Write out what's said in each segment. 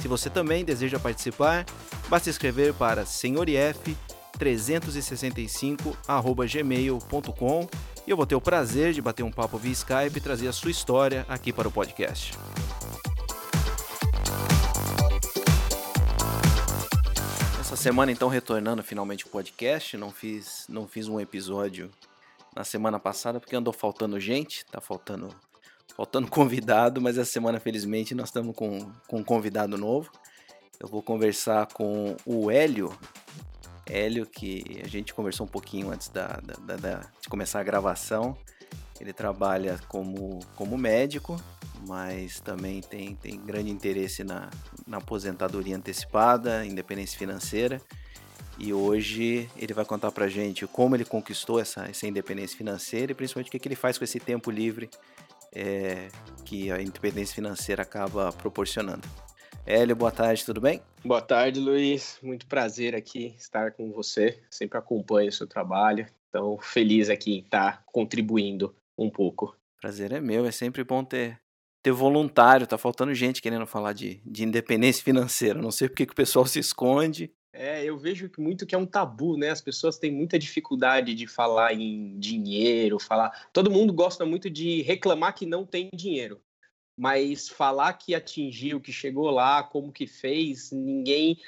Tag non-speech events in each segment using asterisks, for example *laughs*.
Se você também deseja participar, basta escrever para senhorif365@gmail.com e eu vou ter o prazer de bater um papo via Skype e trazer a sua história aqui para o podcast. Essa semana então retornando finalmente o podcast, não fiz não fiz um episódio na semana passada porque andou faltando gente, tá faltando faltando *laughs* convidado, mas essa semana felizmente nós estamos com, com um convidado novo. Eu vou conversar com o Hélio, Hélio, que a gente conversou um pouquinho antes da, da, da, de começar a gravação. Ele trabalha como, como médico, mas também tem, tem grande interesse na, na aposentadoria antecipada, independência financeira. E hoje ele vai contar pra gente como ele conquistou essa, essa independência financeira e principalmente o que, que ele faz com esse tempo livre é, que a independência financeira acaba proporcionando. Hélio, boa tarde, tudo bem? Boa tarde, Luiz. Muito prazer aqui estar com você. Sempre acompanho o seu trabalho. Então, feliz aqui em estar contribuindo um pouco. Prazer é meu, é sempre bom ter, ter voluntário. Tá faltando gente querendo falar de, de independência financeira. Não sei porque que o pessoal se esconde. É, eu vejo muito que é um tabu, né? As pessoas têm muita dificuldade de falar em dinheiro, falar. Todo mundo gosta muito de reclamar que não tem dinheiro, mas falar que atingiu, que chegou lá, como que fez, ninguém.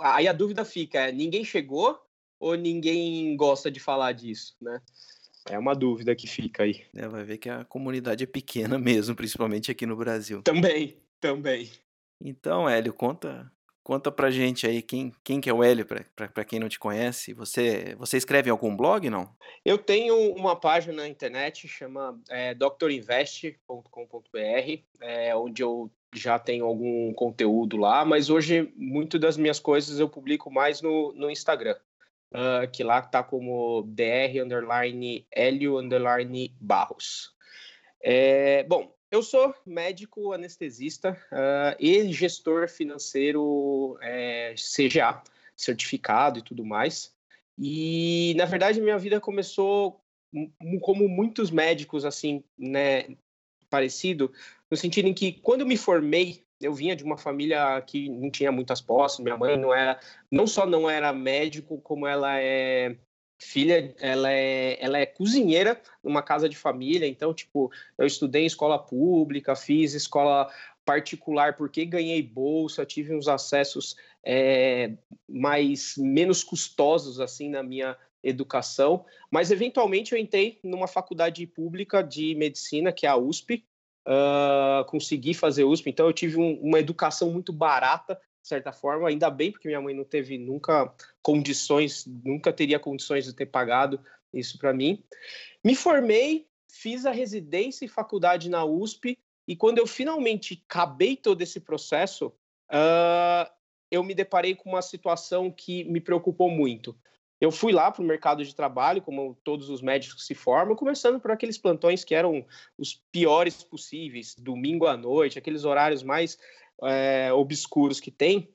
Aí a dúvida fica: é, ninguém chegou ou ninguém gosta de falar disso, né? É uma dúvida que fica aí. É, vai ver que a comunidade é pequena *laughs* mesmo, principalmente aqui no Brasil. Também, também. Então, Hélio, conta Conta pra gente aí quem, quem que é o Hélio, pra, quem não te conhece. Você, você escreve em algum blog, não? Eu tenho uma página na internet, chama é, doctorinvest.com.br, é, onde eu já tenho algum conteúdo lá, mas hoje muito das minhas coisas eu publico mais no, no Instagram, uh, que lá tá como dr underline Hélio underline Barros. É, bom, eu sou médico anestesista uh, e gestor financeiro é, CGA, certificado e tudo mais. E, na verdade, minha vida começou como muitos médicos, assim, né, parecido, no sentido em que, quando eu me formei, eu vinha de uma família que não tinha muitas posses, minha mãe não era, não só não era médico, como ela é filha, ela é, ela é cozinheira numa casa de família, então, tipo, eu estudei em escola pública, fiz escola particular porque ganhei bolsa, tive uns acessos é, mais menos custosos assim na minha educação, mas eventualmente eu entrei numa faculdade pública de medicina que é a USP, uh, consegui fazer USP, então eu tive um, uma educação muito barata de certa forma, ainda bem, porque minha mãe não teve nunca condições, nunca teria condições de ter pagado isso para mim. Me formei, fiz a residência e faculdade na USP, e quando eu finalmente acabei todo esse processo, uh, eu me deparei com uma situação que me preocupou muito. Eu fui lá para o mercado de trabalho, como todos os médicos se formam, começando por aqueles plantões que eram os piores possíveis, domingo à noite, aqueles horários mais é, obscuros que tem.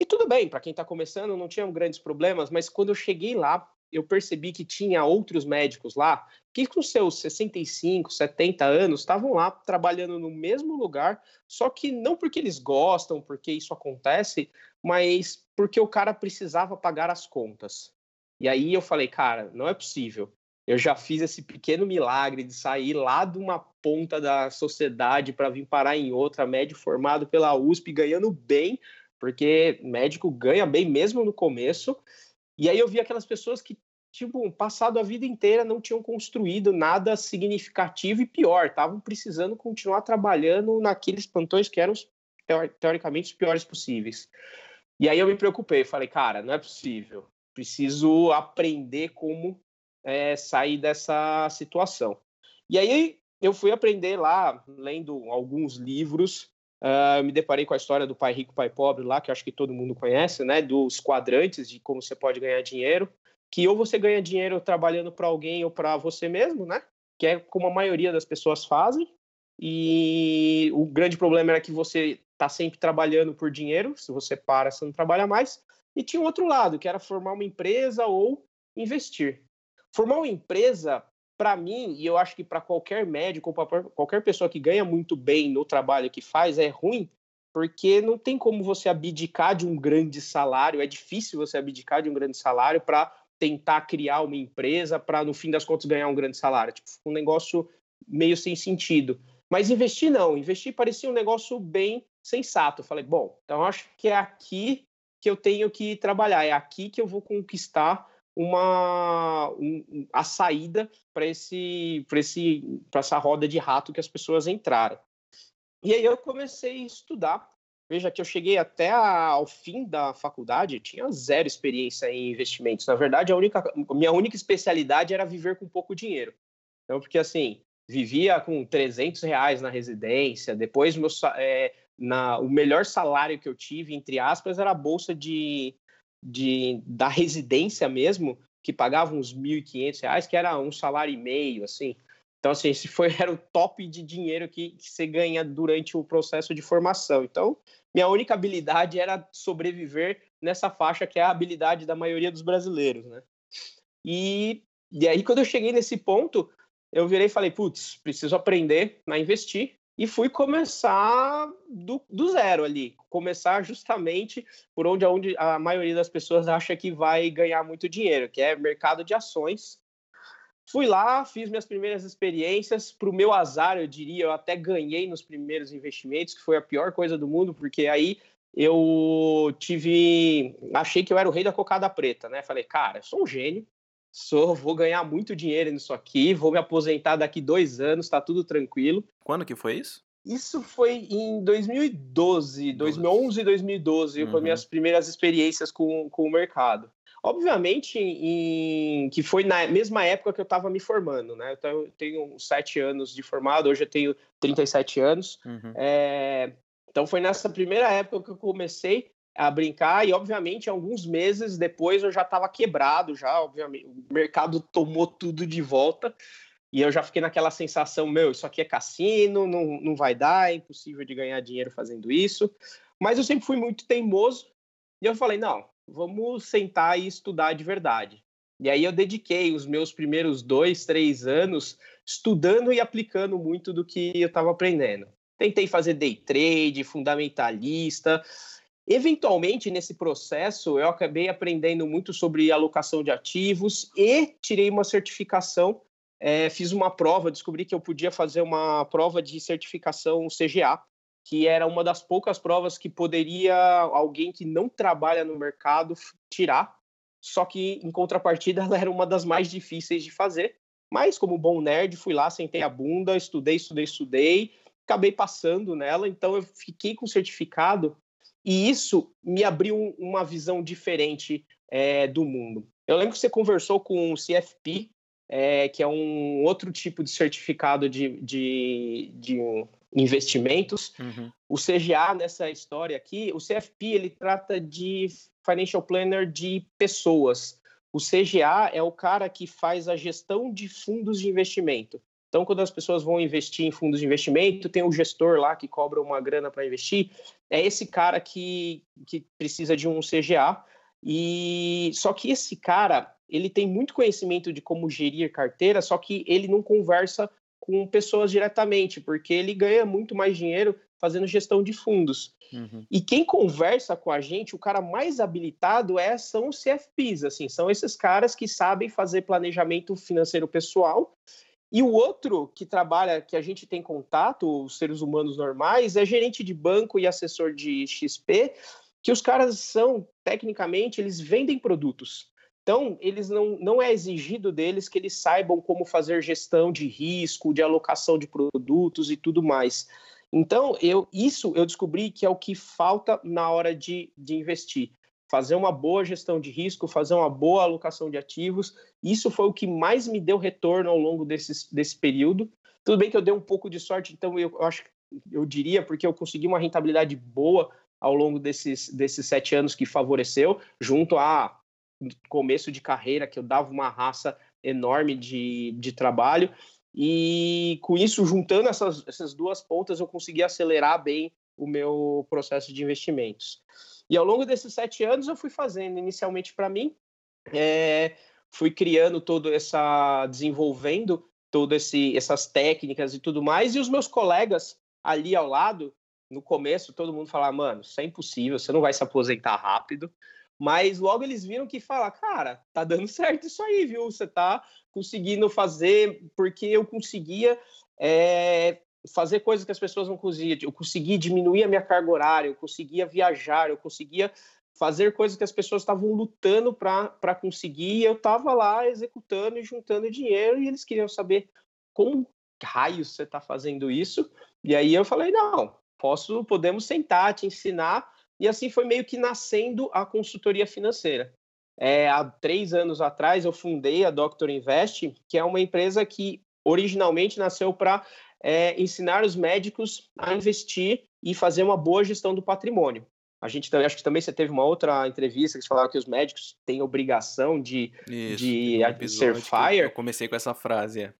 E tudo bem, para quem está começando, não tinha grandes problemas, mas quando eu cheguei lá, eu percebi que tinha outros médicos lá que, com seus 65, 70 anos, estavam lá trabalhando no mesmo lugar, só que não porque eles gostam, porque isso acontece, mas porque o cara precisava pagar as contas. E aí eu falei, cara, não é possível eu já fiz esse pequeno milagre de sair lá de uma ponta da sociedade para vir parar em outra, médico formado pela USP, ganhando bem, porque médico ganha bem mesmo no começo. E aí eu vi aquelas pessoas que, tipo, passado a vida inteira não tinham construído nada significativo e pior, estavam precisando continuar trabalhando naqueles plantões que eram teoricamente os piores possíveis. E aí eu me preocupei, falei, cara, não é possível. Preciso aprender como é, sair dessa situação. E aí eu fui aprender lá, lendo alguns livros, Uh, me deparei com a história do pai rico, pai pobre lá, que acho que todo mundo conhece, né? Dos quadrantes de como você pode ganhar dinheiro. Que ou você ganha dinheiro trabalhando para alguém ou para você mesmo, né? Que é como a maioria das pessoas fazem. E o grande problema era que você está sempre trabalhando por dinheiro. Se você para, você não trabalha mais. E tinha um outro lado, que era formar uma empresa ou investir. Formar uma empresa para mim, e eu acho que para qualquer médico, para qualquer pessoa que ganha muito bem no trabalho que faz, é ruim, porque não tem como você abdicar de um grande salário, é difícil você abdicar de um grande salário para tentar criar uma empresa para, no fim das contas, ganhar um grande salário. Tipo, um negócio meio sem sentido. Mas investir não, investir parecia um negócio bem sensato. Eu falei, bom, então acho que é aqui que eu tenho que trabalhar, é aqui que eu vou conquistar uma um, a saída para esse para esse para essa roda de rato que as pessoas entraram. E aí eu comecei a estudar. Veja que eu cheguei até a, ao fim da faculdade, tinha zero experiência em investimentos. Na verdade, a única minha única especialidade era viver com pouco dinheiro. Então, porque assim, vivia com 300 reais na residência, depois meu, é, na, o melhor salário que eu tive, entre aspas, era a bolsa de, de, da residência mesmo, que pagava uns R$ 1.500, que era um salário e meio, assim. Então, assim, esse foi, *laughs* era o top de dinheiro que, que você ganha durante o processo de formação. Então, minha única habilidade era sobreviver nessa faixa que é a habilidade da maioria dos brasileiros, né? E, e aí, quando eu cheguei nesse ponto, eu virei e falei, putz, preciso aprender a investir e fui começar do, do, zero ali, começar justamente por onde, onde a maioria das pessoas acha que vai ganhar muito dinheiro, que é mercado de ações. Fui lá, fiz minhas primeiras experiências. Para o meu azar, eu diria, eu até ganhei nos primeiros investimentos, que foi a pior coisa do mundo, porque aí eu tive. Achei que eu era o rei da cocada preta, né? Falei, cara, eu sou um gênio, sou, vou ganhar muito dinheiro nisso aqui, vou me aposentar daqui dois anos, tá tudo tranquilo. Quando que foi isso? Isso foi em 2012, 2011 e 2012, uhum. minhas primeiras experiências com, com o mercado. Obviamente, em, que foi na mesma época que eu estava me formando, né? Então, eu tenho sete anos de formado, hoje eu tenho 37 anos. Uhum. É, então, foi nessa primeira época que eu comecei a brincar e obviamente alguns meses depois eu já estava quebrado já obviamente o mercado tomou tudo de volta e eu já fiquei naquela sensação meu isso aqui é cassino não, não vai dar é impossível de ganhar dinheiro fazendo isso. Mas eu sempre fui muito teimoso e eu falei não vamos sentar e estudar de verdade. E aí eu dediquei os meus primeiros dois três anos estudando e aplicando muito do que eu estava aprendendo. Tentei fazer day trade fundamentalista Eventualmente, nesse processo, eu acabei aprendendo muito sobre alocação de ativos e tirei uma certificação. É, fiz uma prova, descobri que eu podia fazer uma prova de certificação CGA, que era uma das poucas provas que poderia alguém que não trabalha no mercado tirar. Só que, em contrapartida, *laughs* ela era uma das mais difíceis de fazer. Mas, como bom nerd, fui lá, sentei a bunda, estudei, estudei, estudei, acabei passando nela. Então, eu fiquei com certificado e isso me abriu uma visão diferente é, do mundo. Eu lembro que você conversou com o CFP, é, que é um outro tipo de certificado de, de, de investimentos. Uhum. O CGA, nessa história aqui, o CFP ele trata de Financial Planner de pessoas. O CGA é o cara que faz a gestão de fundos de investimento. Então, quando as pessoas vão investir em fundos de investimento, tem o gestor lá que cobra uma grana para investir. É esse cara que, que precisa de um CGA. E só que esse cara, ele tem muito conhecimento de como gerir carteira, só que ele não conversa com pessoas diretamente, porque ele ganha muito mais dinheiro fazendo gestão de fundos. Uhum. E quem conversa com a gente, o cara mais habilitado é são os CFPs, assim, são esses caras que sabem fazer planejamento financeiro pessoal e o outro que trabalha, que a gente tem contato, os seres humanos normais, é gerente de banco e assessor de XP, que os caras são, tecnicamente, eles vendem produtos. Então, eles não, não é exigido deles que eles saibam como fazer gestão de risco, de alocação de produtos e tudo mais. Então, eu, isso eu descobri que é o que falta na hora de, de investir fazer uma boa gestão de risco, fazer uma boa alocação de ativos. Isso foi o que mais me deu retorno ao longo desse, desse período. Tudo bem que eu dei um pouco de sorte, então eu acho eu diria, porque eu consegui uma rentabilidade boa ao longo desses, desses sete anos que favoreceu, junto a começo de carreira, que eu dava uma raça enorme de, de trabalho. E com isso, juntando essas, essas duas pontas, eu consegui acelerar bem o meu processo de investimentos. E ao longo desses sete anos, eu fui fazendo, inicialmente para mim, é, fui criando todo essa, desenvolvendo todas essas técnicas e tudo mais, e os meus colegas ali ao lado, no começo, todo mundo falava, mano, isso é impossível, você não vai se aposentar rápido, mas logo eles viram que fala, cara, tá dando *laughs* certo isso aí, viu? Você tá conseguindo fazer, porque eu conseguia é, fazer coisas que as pessoas não conseguiam. Eu consegui diminuir a minha carga horária, eu conseguia viajar, eu conseguia fazer coisas que as pessoas estavam lutando para conseguir. E eu estava lá executando e juntando dinheiro e eles queriam saber como raios você está fazendo isso. E aí eu falei, não, posso, podemos sentar, te ensinar e assim foi meio que nascendo a consultoria financeira. É, há três anos atrás eu fundei a Doctor Invest, que é uma empresa que originalmente nasceu para é, ensinar os médicos a investir e fazer uma boa gestão do patrimônio. A gente acho que também você teve uma outra entrevista que você falava que os médicos têm obrigação de, Isso, de um ser fire. Eu comecei com essa frase. É.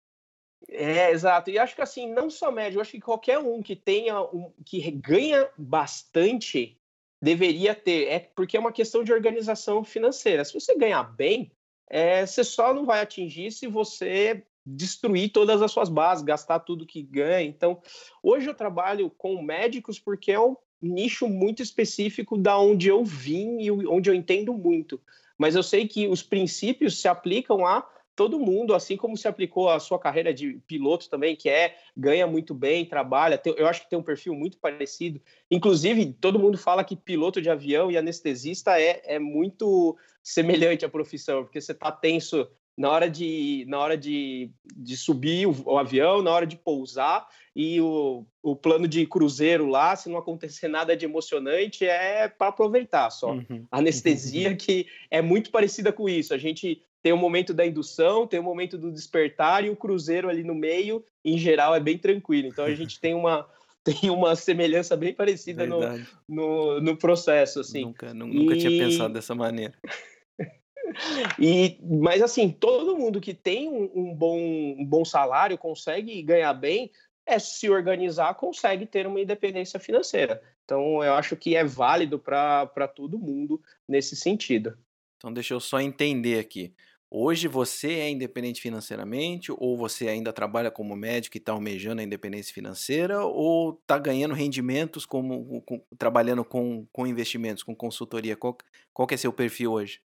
É, exato. E acho que assim, não só médico, acho que qualquer um que tenha um, que ganha bastante deveria ter, é porque é uma questão de organização financeira. Se você ganhar bem, é, você só não vai atingir se você destruir todas as suas bases, gastar tudo que ganha. Então, hoje eu trabalho com médicos porque é um nicho muito específico da onde eu vim e onde eu entendo muito. Mas eu sei que os princípios se aplicam a todo mundo, assim como se aplicou a sua carreira de piloto também, que é ganha muito bem, trabalha. eu acho que tem um perfil muito parecido. Inclusive, todo mundo fala que piloto de avião e anestesista é, é muito semelhante à profissão, porque você está tenso na hora de, na hora de, de subir o, o, avião, na hora de pousar, e o, o plano de cruzeiro lá, se não acontecer *laughs* nada de emocionante, é para aproveitar só. Uhum. Anestesia que é muito parecida com isso. A gente tem o momento da indução, tem o momento do despertar e o cruzeiro ali no meio, em geral, é bem tranquilo. Então a gente *laughs* tem uma, tem uma semelhança bem parecida no, no, no, processo. Assim. Nunca, nunca e... tinha pensado dessa maneira. E, mas assim, todo mundo que tem um, um, bom, um bom salário, consegue ganhar bem, é se organizar, consegue ter uma independência financeira. Então eu acho que é válido para todo mundo nesse sentido. Então deixa eu só entender aqui. Hoje você é independente financeiramente ou você ainda trabalha como médico e está almejando a independência financeira ou está ganhando rendimentos como com, trabalhando com, com investimentos, com consultoria? Qual, qual que é seu perfil hoje?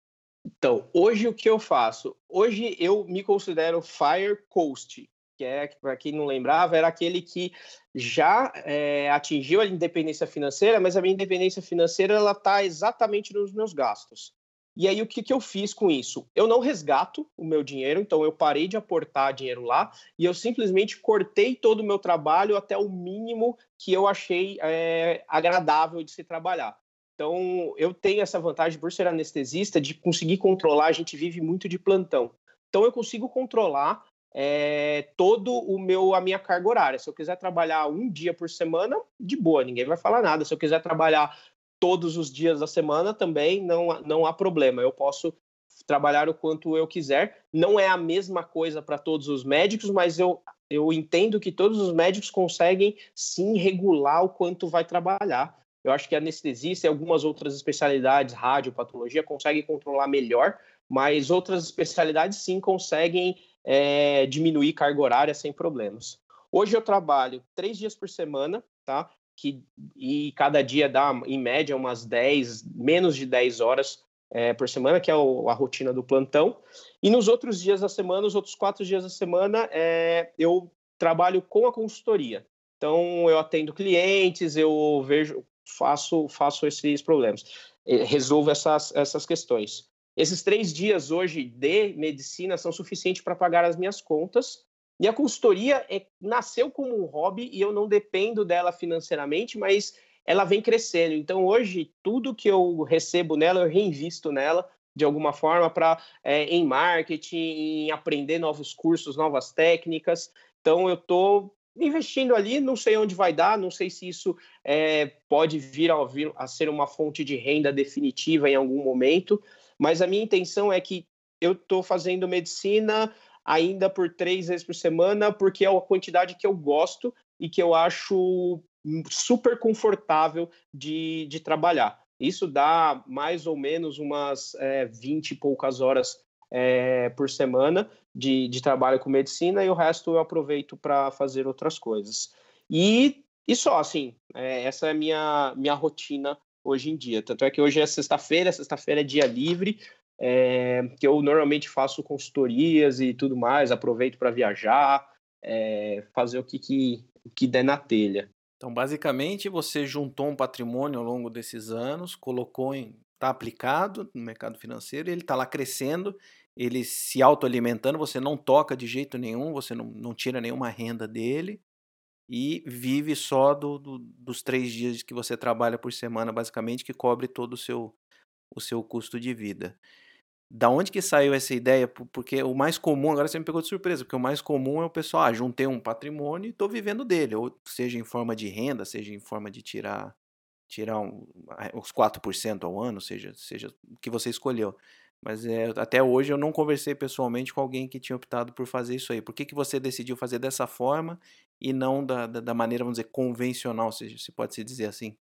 Então, hoje o que eu faço? Hoje eu me considero Fire Coast, que é, para quem não lembrava, era aquele que já é, atingiu a independência financeira, mas a minha independência financeira ela está exatamente nos meus gastos. E aí, o que, que eu fiz com isso? Eu não resgato o meu dinheiro, então eu parei de aportar dinheiro lá e eu simplesmente cortei todo o meu trabalho até o mínimo que eu achei é, agradável de se trabalhar. Então, eu tenho essa vantagem, por ser anestesista, de conseguir controlar. A gente vive muito de plantão. Então, eu consigo controlar é, todo o meu a minha carga horária. Se eu quiser trabalhar um dia por semana, de boa, ninguém vai falar nada. Se eu quiser trabalhar todos os dias da semana também não, não há problema. Eu posso trabalhar o quanto eu quiser. Não é a mesma coisa para todos os médicos, mas eu, eu entendo que todos os médicos conseguem sim regular o quanto vai trabalhar. Eu acho que anestesista e algumas outras especialidades, rádio, patologia, conseguem controlar melhor, mas outras especialidades sim conseguem é, diminuir carga horária sem problemas. Hoje eu trabalho três dias por semana, tá? que e cada dia dá, em média, umas 10, menos de 10 horas é, por semana, que é o, a rotina do plantão. E nos outros dias da semana, os outros quatro dias da semana, é, eu trabalho com a consultoria. Então, eu atendo clientes, eu vejo, faço, faço esses problemas, resolvo essas, essas questões. Esses três dias hoje de medicina são suficientes para pagar as minhas contas e a consultoria é, nasceu como um hobby e eu não dependo dela financeiramente, mas ela vem crescendo. Então, hoje, tudo que eu recebo nela, eu reinvisto nela de alguma forma para é, em marketing, em aprender novos cursos, novas técnicas. Então, eu estou investindo ali, não sei onde vai dar, não sei se isso é, pode vir a, vir a ser uma fonte de renda definitiva em algum momento, mas a minha intenção é que eu estou fazendo medicina ainda por três vezes por semana, porque é a quantidade que eu gosto e que eu acho super confortável de, de trabalhar. Isso dá mais ou menos umas é, 20 e poucas horas é, por semana de, de trabalho com medicina e o resto eu aproveito para fazer outras coisas. E, e só, assim, é, essa é a minha, minha rotina hoje em dia. Tanto é que hoje é sexta-feira, sexta-feira é dia livre, é, que eu normalmente faço consultorias e tudo mais, aproveito para viajar, é, fazer o que, que, que der na telha. Então, basicamente, você juntou um patrimônio ao longo desses anos, colocou em. está aplicado no mercado financeiro, ele está lá crescendo, ele se autoalimentando, você não toca de jeito nenhum, você não, não tira nenhuma renda dele e vive só do, do, dos três dias que você trabalha por semana, basicamente, que cobre todo o seu, o seu custo de vida. Da onde que saiu essa ideia? Porque o mais comum, agora você me pegou de surpresa, porque o mais comum é o pessoal, ah, juntei um patrimônio e estou vivendo dele, ou seja em forma de renda, seja em forma de tirar tirar um, os 4% ao ano, seja, seja o que você escolheu. Mas é, até hoje eu não conversei pessoalmente com alguém que tinha optado por fazer isso aí. Por que, que você decidiu fazer dessa forma e não da, da, da maneira, vamos dizer, convencional, se, se pode se dizer assim?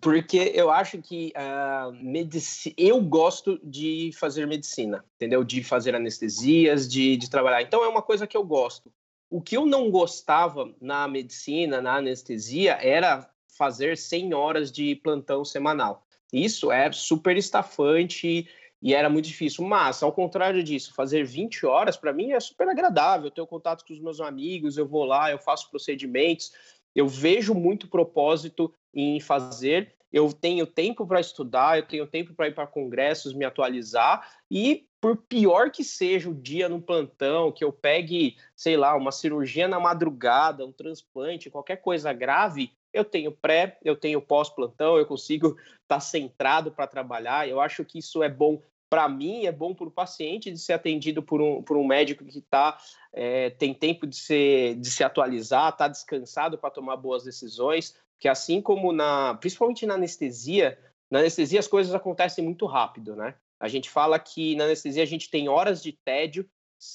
Porque eu acho que uh, medici... eu gosto de fazer medicina, entendeu? De fazer anestesias, de, de trabalhar. Então é uma coisa que eu gosto. O que eu não gostava na medicina, na anestesia, era fazer 100 horas de plantão semanal. Isso é super estafante e era muito difícil. Mas, ao contrário disso, fazer 20 horas, para mim, é super agradável. Eu tenho contato com os meus amigos, eu vou lá, eu faço procedimentos. Eu vejo muito propósito em fazer. Eu tenho tempo para estudar, eu tenho tempo para ir para congressos, me atualizar e por pior que seja o dia no plantão, que eu pegue, sei lá, uma cirurgia na madrugada, um transplante, qualquer coisa grave, eu tenho pré, eu tenho pós-plantão, eu consigo estar *laughs* tá centrado para trabalhar. Eu acho que isso é bom para mim, é bom para o paciente de ser atendido por um, por um médico que tá, é, tem tempo de, ser, de se atualizar, está descansado para tomar boas decisões que assim como na, principalmente na anestesia, na anestesia as coisas acontecem muito rápido, né? A gente fala que na anestesia a gente tem horas de tédio,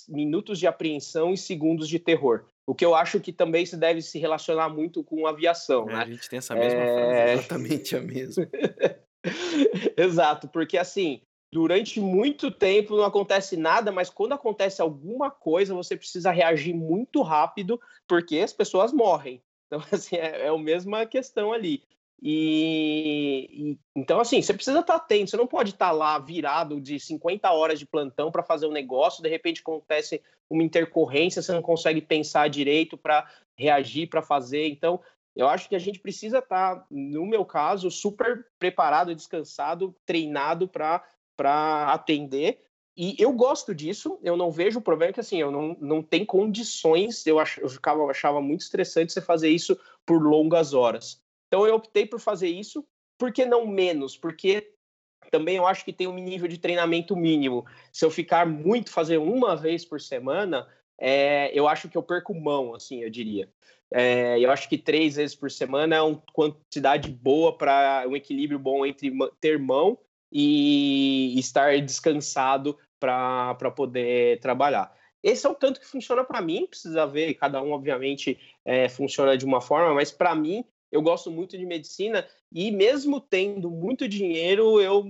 minutos de apreensão e segundos de terror. O que eu acho que também se deve se relacionar muito com aviação, é, né? A gente tem essa mesma é... frase, *laughs* exatamente a mesma. Exato, porque assim, durante muito tempo não acontece nada, mas quando acontece alguma coisa, você precisa reagir muito rápido, porque as pessoas morrem. Então, *laughs* assim, é, é a mesma questão ali. E, e, então, assim, você precisa estar atento, você não pode estar lá virado de 50 horas de plantão para fazer um negócio, de repente acontece uma intercorrência, você não consegue pensar direito para reagir, para fazer. Então, eu acho que a gente precisa estar, no meu caso, super preparado, descansado, treinado para atender e eu gosto disso, eu não vejo o problema que assim, eu não, não tenho condições, eu, ach, eu ficava, achava muito estressante você fazer isso por longas horas. Então eu optei por fazer isso, por que não menos? Porque também eu acho que tem um nível de treinamento mínimo. Se eu ficar muito, fazer uma vez por semana, é, eu acho que eu perco mão, assim, eu diria. É, eu acho que três vezes por semana é uma quantidade boa para um equilíbrio bom entre ter mão e estar descansado para poder trabalhar. Esse é o tanto que funciona para mim, precisa ver, cada um, obviamente, é, funciona de uma forma, mas para mim, eu gosto muito de medicina e, mesmo tendo muito dinheiro, eu,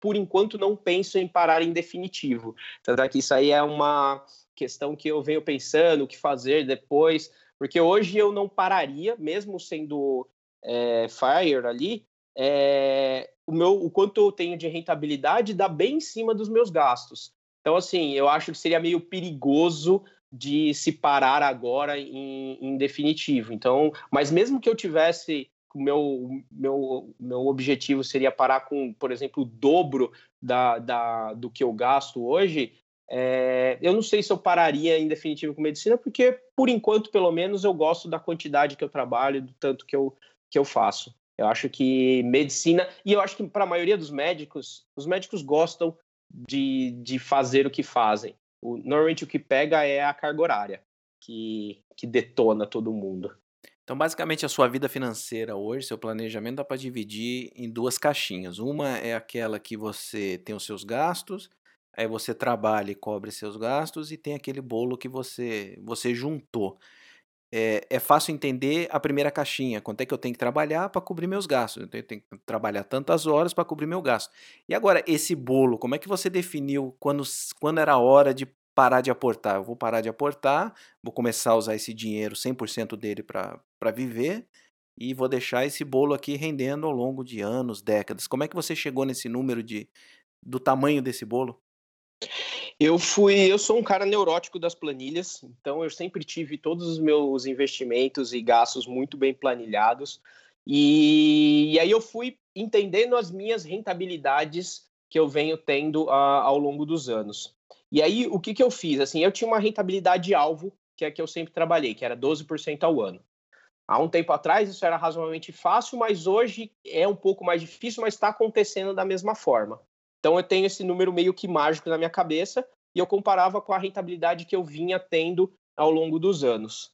por enquanto, não penso em parar em definitivo. Tanto é que isso aí é uma questão que eu venho pensando, o que fazer depois, porque hoje eu não pararia, mesmo sendo é, Fire ali, é, o, meu, o quanto eu tenho de rentabilidade dá bem em cima dos meus gastos. Então, assim, eu acho que seria meio perigoso de se parar agora em, em definitivo. Então, mas mesmo que eu tivesse o meu, meu, meu objetivo seria parar com, por exemplo, o dobro da, da, do que eu gasto hoje, é, eu não sei se eu pararia em definitivo com medicina, porque, por enquanto, pelo menos, eu gosto da quantidade que eu trabalho, do tanto que eu, que eu faço. Eu acho que medicina, e eu acho que para a maioria dos médicos, os médicos gostam de, de fazer o que fazem. O, normalmente o que pega é a carga horária. que, que detona todo mundo. Então, basicamente, a sua vida financeira hoje, seu planejamento, dá para dividir em duas caixinhas. Uma é aquela que você tem os seus gastos, aí você trabalha e cobre seus gastos, e tem aquele bolo que você, você juntou. É, é fácil entender a primeira caixinha, quanto é que eu tenho que trabalhar para cobrir meus gastos. Eu tenho que trabalhar tantas horas para cobrir meu gasto. E agora, esse bolo, como é que você definiu quando, quando era a hora de parar de aportar. Eu vou parar de aportar, vou começar a usar esse dinheiro, 100% dele para viver, e vou deixar esse bolo aqui rendendo ao longo de anos, décadas. Como é que você chegou nesse número de do tamanho desse bolo? Eu fui, eu sou um cara neurótico das planilhas, então eu sempre tive todos os meus investimentos e gastos muito bem planilhados. E, e aí eu fui entendendo as minhas rentabilidades que eu venho tendo a, ah, ao longo dos anos. E aí, o que, que eu fiz? Assim, eu tinha uma rentabilidade alvo, que é que eu sempre trabalhei, que era 12% ao ano. Há um tempo atrás isso era razoavelmente fácil, mas hoje é um pouco mais difícil, mas está acontecendo da mesma forma. Então eu tenho esse número meio que mágico na minha cabeça e eu comparava com a rentabilidade que eu vinha tendo ao longo dos anos.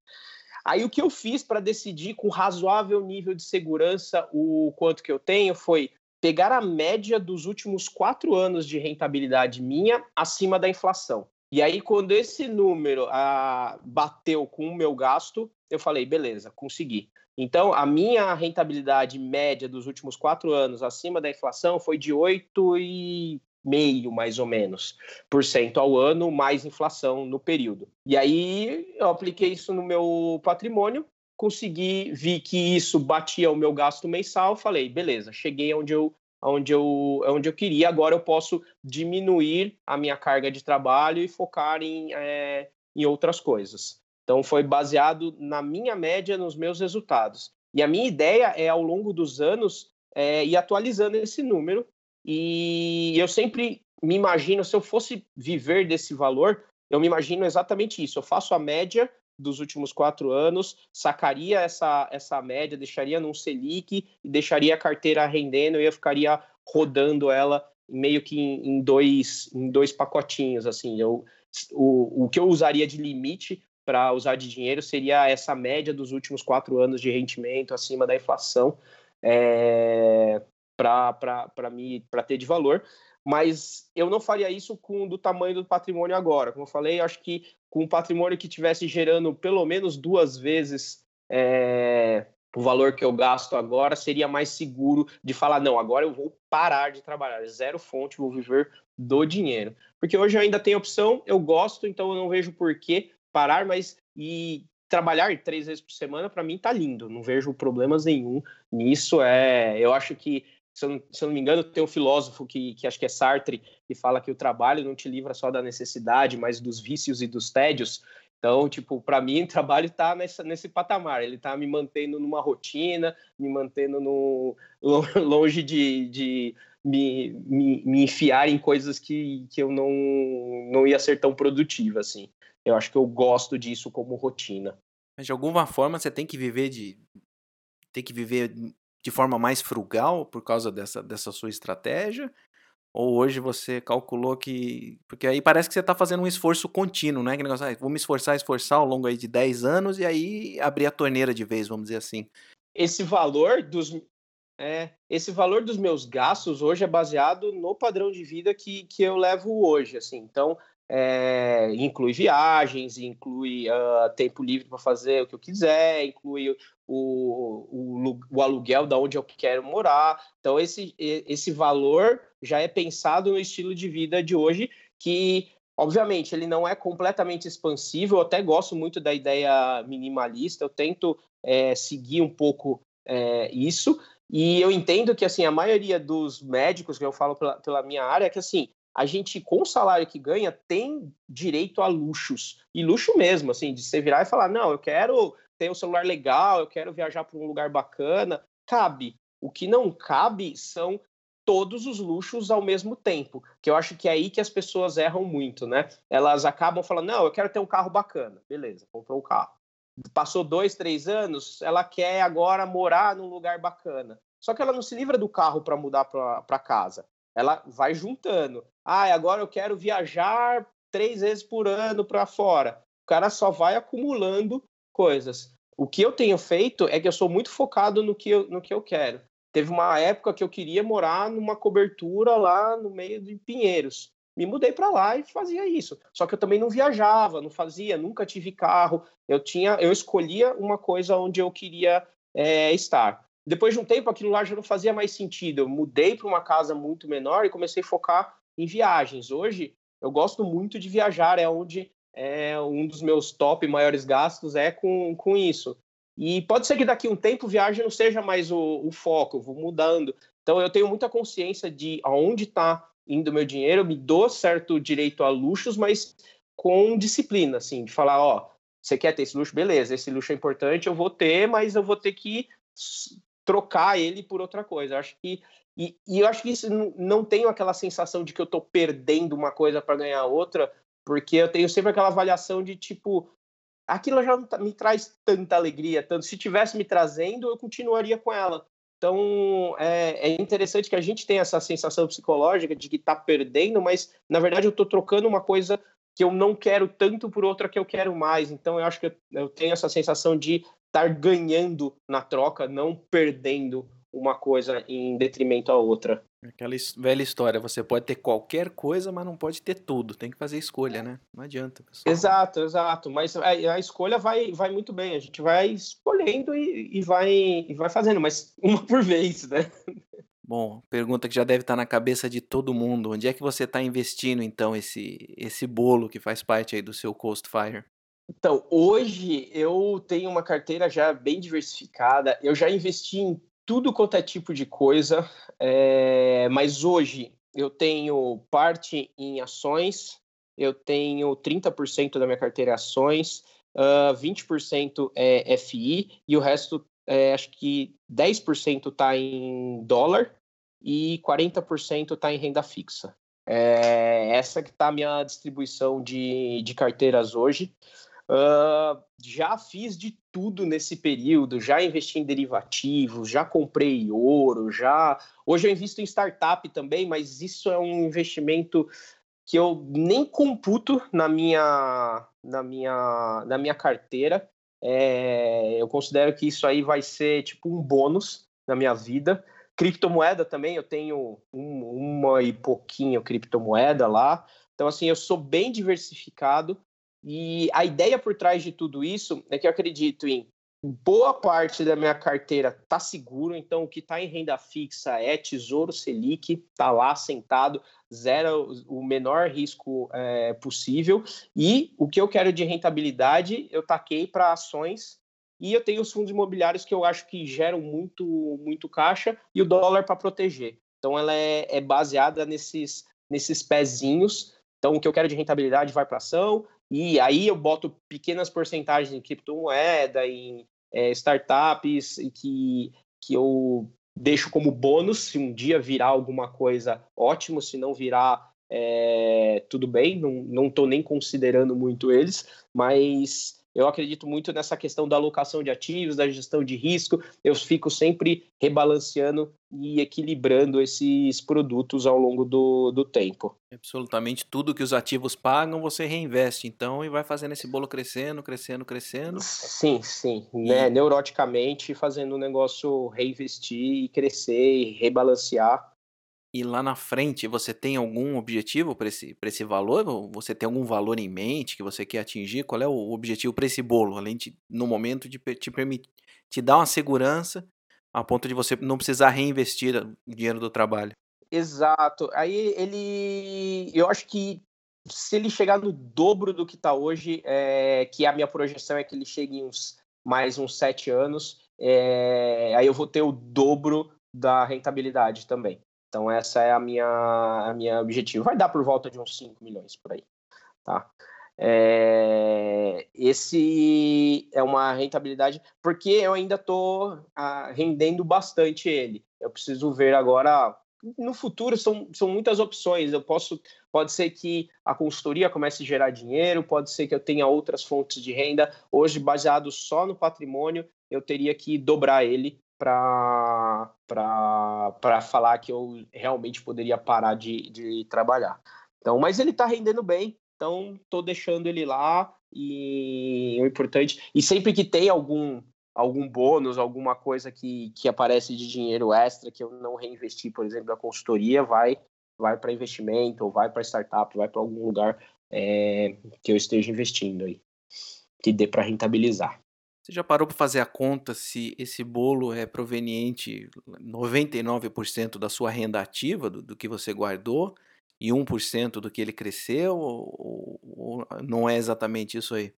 Aí o que eu fiz para decidir com razoável nível de segurança o quanto que eu tenho foi pegar a média dos últimos quatro anos de rentabilidade minha acima da inflação. E aí, quando esse número ah, bateu com o meu gasto, eu falei, beleza, consegui. Então, a minha rentabilidade média dos últimos quatro anos acima da inflação foi de 8,5, mais ou menos, por cento ao ano, mais inflação no período. E aí, eu apliquei isso no meu patrimônio consegui, vi que isso batia o meu gasto mensal, falei, beleza, cheguei onde eu, onde eu, onde eu queria, agora eu posso diminuir a minha carga de trabalho e focar em, é, em outras coisas. Então, foi baseado na minha média, nos meus resultados. E a minha ideia é, ao longo dos anos, é, ir atualizando esse número. E eu sempre me imagino, se eu fosse viver desse valor, eu me imagino exatamente isso. Eu faço a média dos últimos quatro anos, sacaria essa, essa média, deixaria num Selic e deixaria a carteira rendendo e eu ficaria rodando ela meio que em, em dois, em dois pacotinhos. assim. Eu, o, o que eu usaria de limite para usar de dinheiro seria essa média dos últimos quatro anos de rendimento acima da inflação é, para ter de valor mas eu não faria isso com do tamanho do patrimônio agora. Como eu falei, acho que com um patrimônio que tivesse gerando pelo menos duas vezes é, o valor que eu gasto agora, seria mais seguro de falar, não, agora eu vou parar de trabalhar, zero fonte, vou viver do dinheiro. Porque hoje eu ainda tenho opção, eu gosto, então eu não vejo por que parar, mas e trabalhar três vezes por semana, para mim tá lindo, não vejo problemas nenhum nisso. É, eu acho que se eu, se eu, não me engano, tem um filósofo que, que acho que é Sartre, que fala que o trabalho não te livra só da necessidade, mas dos vícios e dos tédios. Então, tipo, para mim, *laughs* o trabalho está nesse patamar. Ele está me mantendo numa rotina, me mantendo no, *laughs* longe de, de me, me, me, enfiar em coisas que, que eu não, não ia ser tão produtiva, assim. Eu acho que eu gosto disso como rotina. Mas de alguma forma você tem que viver de tem que viver de forma mais frugal por causa dessa, dessa sua estratégia? Ou hoje você calculou que. Porque aí parece que você está fazendo um esforço contínuo, né? Que negócio, ah, vou me esforçar, esforçar ao longo aí de 10 anos e aí abrir a torneira de vez, vamos dizer assim. Esse valor dos. É, esse valor dos meus gastos hoje é baseado no padrão de vida que, que eu levo hoje, assim. Então, é, inclui viagens, inclui uh, tempo livre para fazer o que eu quiser, inclui o, o, o, aluguel da onde eu quero morar. Então, esse, esse valor já é pensado no estilo de vida de hoje, que, obviamente, ele não é completamente expansível. Eu até gosto muito da ideia minimalista, eu tento é, seguir um pouco é, isso. E eu entendo que, assim, a maioria dos médicos, que eu falo pela, pela minha área, é que, assim, a gente, com o salário que ganha, tem direito a luxos. E luxo mesmo, assim, de você virar e falar: não, eu quero ter um celular legal, eu quero viajar para um lugar bacana. Cabe. O que não cabe são todos os luxos ao mesmo tempo, que eu acho que é aí que as pessoas erram muito, né? Elas acabam falando: não, eu quero ter um carro bacana. Beleza, comprou o um carro. Passou dois, três anos, ela quer agora morar num lugar bacana. Só que ela não se livra do carro para mudar para casa ela vai juntando. Ah, agora eu quero viajar três vezes por ano para fora. cara só vai acumulando coisas. O que eu tenho feito é que eu sou muito focado no que eu, no que eu quero. Teve uma época que eu queria morar numa cobertura lá no meio de Pinheiros. Me mudei para lá e fazia isso. Só que eu também não viajava, não fazia, nunca tive carro. Eu tinha, eu escolhia uma coisa onde eu queria é, estar. Depois de um tempo, aquilo lá já não fazia mais sentido. Eu mudei para uma casa muito menor e comecei a focar em viagens. Hoje, eu gosto muito de viajar, é onde é um dos meus top maiores gastos é com, com isso. E pode ser que daqui a um tempo viagem não seja mais o, o foco, eu vou mudando. Então eu tenho muita consciência de aonde está indo meu dinheiro, eu me dou certo direito a luxos, mas com disciplina, assim, de falar, ó, você quer ter esse luxo? Beleza, esse luxo é importante, eu vou ter, mas eu vou ter que trocar ele por outra coisa. Eu acho que e, e, eu acho que isso não, tenho aquela sensação de que eu estou perdendo uma coisa para ganhar outra, porque eu tenho sempre aquela avaliação de tipo, aquilo já não tá, me traz tanta alegria, tanto se tivesse me trazendo, eu continuaria com ela. Então é, é interessante que a gente tenha essa sensação psicológica de que está perdendo, mas na verdade eu estou trocando uma coisa que eu não quero tanto por outra que eu quero mais. Então eu acho que eu, eu tenho essa sensação de estar ganhando na troca, não perdendo uma coisa em detrimento à outra. Aquela velha história, você pode ter qualquer coisa, mas não pode ter tudo. Tem que fazer escolha, né? Não adianta. Pessoal. Exato, exato. Mas a, a, escolha vai, vai muito bem. A gente vai escolhendo e, e, vai, e vai fazendo, mas *laughs* uma por vez, né? Bom, pergunta que já deve estar na cabeça de todo mundo. Onde é que você está investindo, então, esse, esse bolo que faz parte aí do seu Coast Fire? Então, hoje eu tenho uma carteira já bem diversificada. Eu já investi em tudo quanto é tipo de coisa, é, mas hoje eu tenho parte em ações, eu tenho 30% da minha carteira em ações, uh, 20% é FI e o resto, é, acho que 10% está em dólar e 40% está em renda fixa. É, essa que está a minha distribuição de, de carteiras hoje. Uh, já fiz de tudo nesse período, já investi em derivativos, já comprei ouro, já. Hoje eu invisto em startup também, mas isso é um investimento que eu nem computo na minha, na minha, na minha carteira. É, eu considero que isso aí vai ser tipo um bônus na minha vida. Criptomoeda também, eu tenho um, uma e pouquinho criptomoeda lá. Então, assim, eu sou bem diversificado. E a ideia por trás de tudo isso é que eu acredito em boa parte da minha carteira tá seguro, então o que está em renda fixa é Tesouro Selic, tá lá sentado, zero o menor risco é, possível. E o que eu quero de rentabilidade, eu taquei para ações e eu tenho os fundos imobiliários que eu acho que geram muito, muito caixa e o dólar para proteger. Então ela é, é baseada nesses, nesses pezinhos. Então o que eu quero de rentabilidade vai para ação, e aí eu boto pequenas porcentagens em criptomoeda, em é, startups, que, que eu deixo como bônus. Se um dia virar alguma coisa, ótimo. Se não virar, é, tudo bem. Não estou nem considerando muito eles, mas eu acredito muito nessa questão da alocação de ativos, da gestão de risco. Eu fico sempre rebalanceando e equilibrando esses produtos ao longo do, do tempo. Absolutamente tudo que os ativos pagam, você reinveste, então, e vai fazendo esse bolo crescendo, crescendo, crescendo. Sim, sim. E... Né? Neuroticamente fazendo o negócio reinvestir e crescer e rebalancear e lá na frente você tem algum objetivo para esse, esse valor? Você tem algum valor em mente que você quer atingir? Qual é o objetivo para esse bolo? Além de, no momento, de te permitir, te dar uma segurança a ponto de você não precisar reinvestir o dinheiro do trabalho. Exato. Aí ele. Eu acho que se ele chegar no dobro do que está hoje, é, que a minha projeção é que ele chegue em uns, mais uns sete anos, é, aí eu vou ter o dobro da rentabilidade também. Então essa é a minha, a minha objetivo. Vai dar por volta de uns 5 milhões por aí, tá? É, esse é uma rentabilidade, porque eu ainda estou ah, rendendo bastante ele. Eu preciso ver agora. No futuro são, são muitas opções. Eu posso, pode ser que a consultoria comece a gerar dinheiro, pode ser que eu tenha outras fontes de renda. Hoje, baseado só no patrimônio, eu teria que dobrar ele para falar que eu realmente poderia parar de, de trabalhar. Então, mas ele está rendendo bem, então estou deixando ele lá e o importante e sempre que tem algum algum bônus, alguma coisa que, que aparece de dinheiro extra que eu não reinvesti, por exemplo, da consultoria, vai vai para investimento, ou vai para startup, vai para algum lugar é, que eu esteja investindo aí, que dê para rentabilizar. Você já parou para fazer a conta se esse bolo é proveniente 99% da sua renda ativa, do, do, que você guardou, e 1% do que ele cresceu, ou, ou não é exatamente isso aí?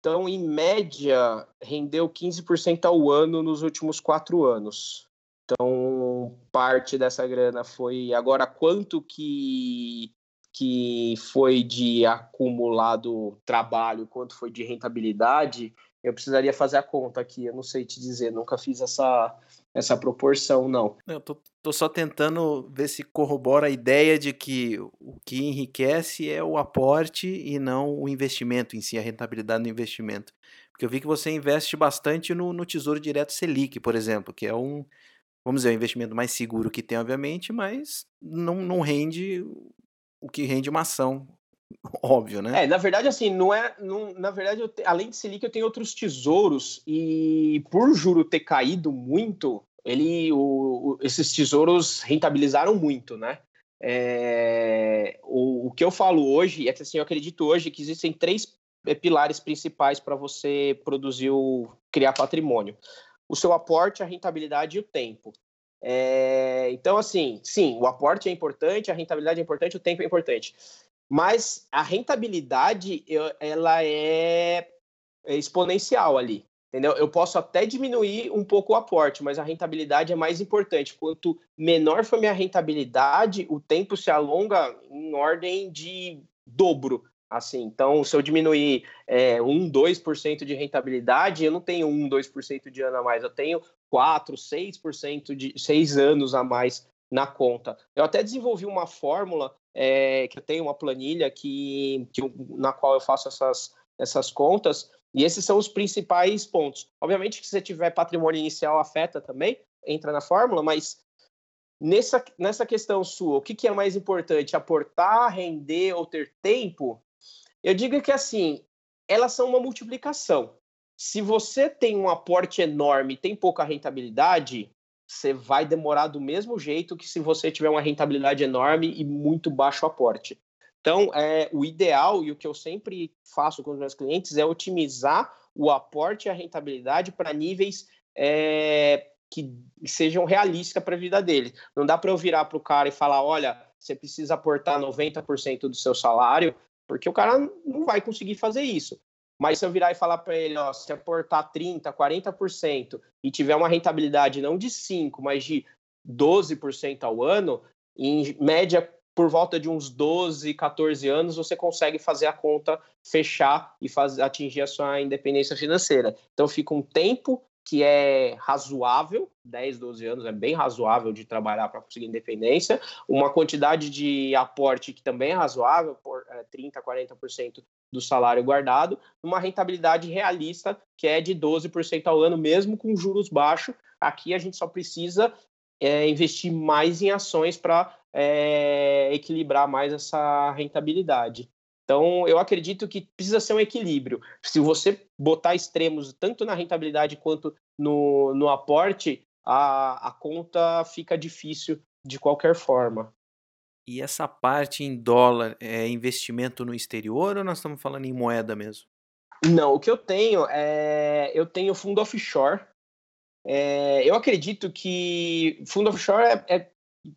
Então, em média, rendeu 15% ao ano nos últimos quatro anos. Então, parte dessa grana foi. Agora, quanto que, que foi de acumulado trabalho, quanto foi de rentabilidade, eu precisaria fazer a conta aqui. Eu não sei te dizer, nunca fiz essa, essa proporção, não. Eu tô, tô só tentando ver se corrobora a ideia de que o que enriquece é o aporte e não o investimento em si, a rentabilidade do investimento. Porque eu vi que você investe bastante no, no Tesouro Direto Selic, por exemplo, que é um, vamos dizer, o investimento mais seguro que tem, obviamente, mas não, não rende o que rende uma ação, *laughs* óbvio, né? É, na verdade, assim, não é. Não, na verdade, te, além de Selic, eu tenho outros tesouros, e por juro ter caído muito, ele, o, o, esses tesouros rentabilizaram muito, né? É, o, o que eu falo hoje é que assim, eu acredito hoje que existem três é, pilares principais para você produzir o criar patrimônio o seu aporte, a rentabilidade e o tempo. É, então, assim, sim, o aporte é importante, a rentabilidade é importante, o tempo é importante. Mas a rentabilidade, eu, ela é, é exponencial ali. Entendeu? Eu posso até diminuir um pouco o aporte, mas a rentabilidade é mais importante. Quanto menor for minha rentabilidade, o tempo se alonga em ordem de dobro. Assim, então, se eu diminuir é, 1, 2% de rentabilidade, eu não tenho 1, 2% de ano a mais, eu tenho 4, 6% de 6 anos a mais na conta. Eu até desenvolvi uma fórmula, é, que eu tenho uma planilha que, que eu, na qual eu faço essas, essas contas, e esses são os principais pontos. Obviamente que se você tiver patrimônio inicial afeta também, entra na fórmula, mas nessa, nessa questão sua, o que, que é mais importante? Aportar, render ou ter tempo? Eu digo que assim, elas são uma multiplicação. Se você tem um aporte enorme tem pouca rentabilidade, você vai demorar do mesmo jeito que se você tiver uma rentabilidade enorme e muito baixo aporte. Então, é, o ideal e o que eu sempre faço com os meus clientes é otimizar o aporte e a rentabilidade para níveis é, que sejam realistas para a vida dele. Não dá para eu virar para o cara e falar: olha, você precisa aportar 90% do seu salário porque o cara não vai conseguir fazer isso. Mas se eu virar e falar para ele, ó, se aportar 30%, 40% e tiver uma rentabilidade não de 5%, mas de 12% ao ano, em média, por volta de uns 12, 14 anos, você consegue fazer a conta fechar e atingir a sua independência financeira. Então fica um tempo que é razoável, 10, 12 anos é bem razoável de trabalhar para conseguir independência, uma quantidade de aporte que também é razoável, por é, 30, 40% do salário guardado, uma rentabilidade realista que é de 12% ao ano, mesmo com juros baixos. Aqui a gente só precisa é, investir mais em ações para é, equilibrar mais essa rentabilidade. Então, eu acredito que precisa ser um equilíbrio. Se você botar extremos tanto na rentabilidade quanto no, no aporte, a, a conta fica difícil de qualquer forma. E essa parte em dólar é investimento no exterior ou nós estamos falando em moeda mesmo? Não, o que eu tenho é. Eu tenho fundo offshore. É, eu acredito que fundo offshore é, é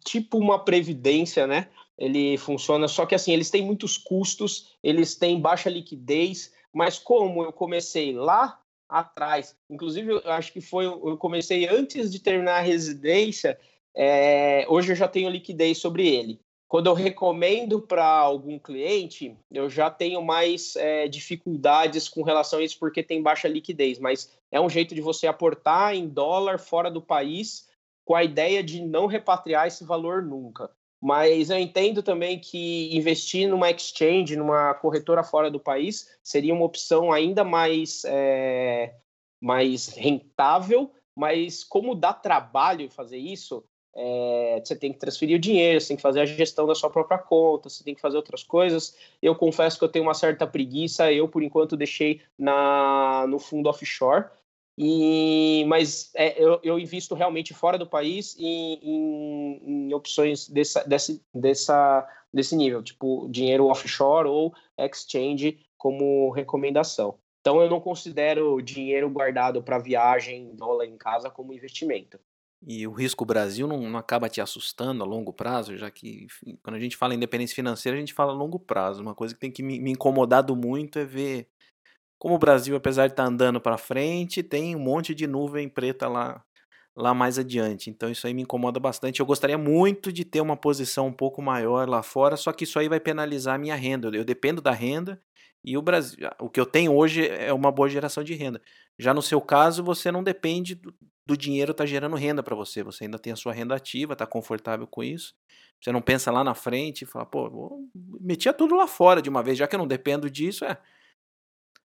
tipo uma previdência, né? ele funciona, só que assim, eles têm muitos custos, eles têm baixa liquidez, mas como eu comecei lá atrás, inclusive eu acho que foi, eu comecei antes de terminar a residência, é, hoje eu já tenho liquidez sobre ele. Quando eu recomendo para algum cliente, eu já tenho mais é, dificuldades com relação a isso porque tem baixa liquidez, mas é um jeito de você aportar em dólar fora do país com a ideia de não repatriar esse valor nunca. Mas eu entendo também que investir numa exchange, numa corretora fora do país, seria uma opção ainda mais, é, mais rentável. Mas como dá trabalho fazer isso, é, você tem que transferir o dinheiro, você tem que fazer a gestão da sua própria conta, você tem que fazer outras coisas. Eu confesso que eu tenho uma certa preguiça, eu por enquanto deixei na, no fundo offshore. E, mas é, eu, eu, invisto realmente fora do país em, em, em opções dessa, desse, dessa, desse nível, tipo dinheiro offshore ou exchange como recomendação. Então eu não considero dinheiro guardado para viagem, dólar em casa como investimento. E o risco Brasil não, não, acaba te assustando a longo prazo, já que enfim, quando a gente fala em independência financeira, a gente fala a longo prazo. Uma coisa que tem que me, me incomodado muito é ver como o Brasil, apesar de estar tá andando para frente, tem um monte de nuvem preta lá, lá mais adiante. Então isso aí me incomoda bastante. Eu gostaria muito de ter uma posição um pouco maior lá fora, só que isso aí vai penalizar a minha renda. Eu dependo da renda e o Brasil, o que eu tenho hoje é uma boa geração de renda. Já no seu caso, você não depende do, do dinheiro estar tá gerando renda para você. Você ainda tem a sua renda ativa, está confortável com isso. Você não pensa lá na frente e fala, pô, metia tudo lá fora de uma vez, já que eu não dependo disso, é.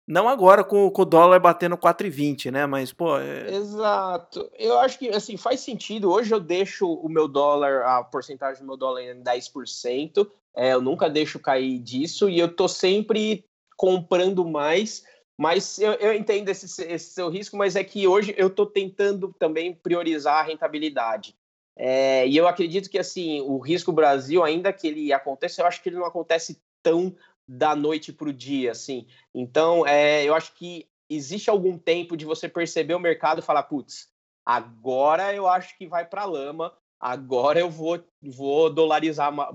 Não agora com, com o dólar batendo 4,20, né? Mas, pô. É... Exato. Eu acho que assim faz sentido. Hoje eu deixo o meu dólar, a porcentagem do meu dólar em 10%. É, eu nunca deixo cair disso e eu tô sempre comprando mais mas eu, eu entendo esse, esse, seu risco, mas é que hoje eu estou tentando também priorizar a rentabilidade. É, e eu acredito que assim o risco Brasil, ainda que ele aconteça, eu acho que ele não acontece tão da noite para o dia, assim. Então, é, eu acho que existe algum tempo de você perceber o mercado e falar, putz, agora eu acho que vai para lama, agora eu vou, vou dolarizar uma,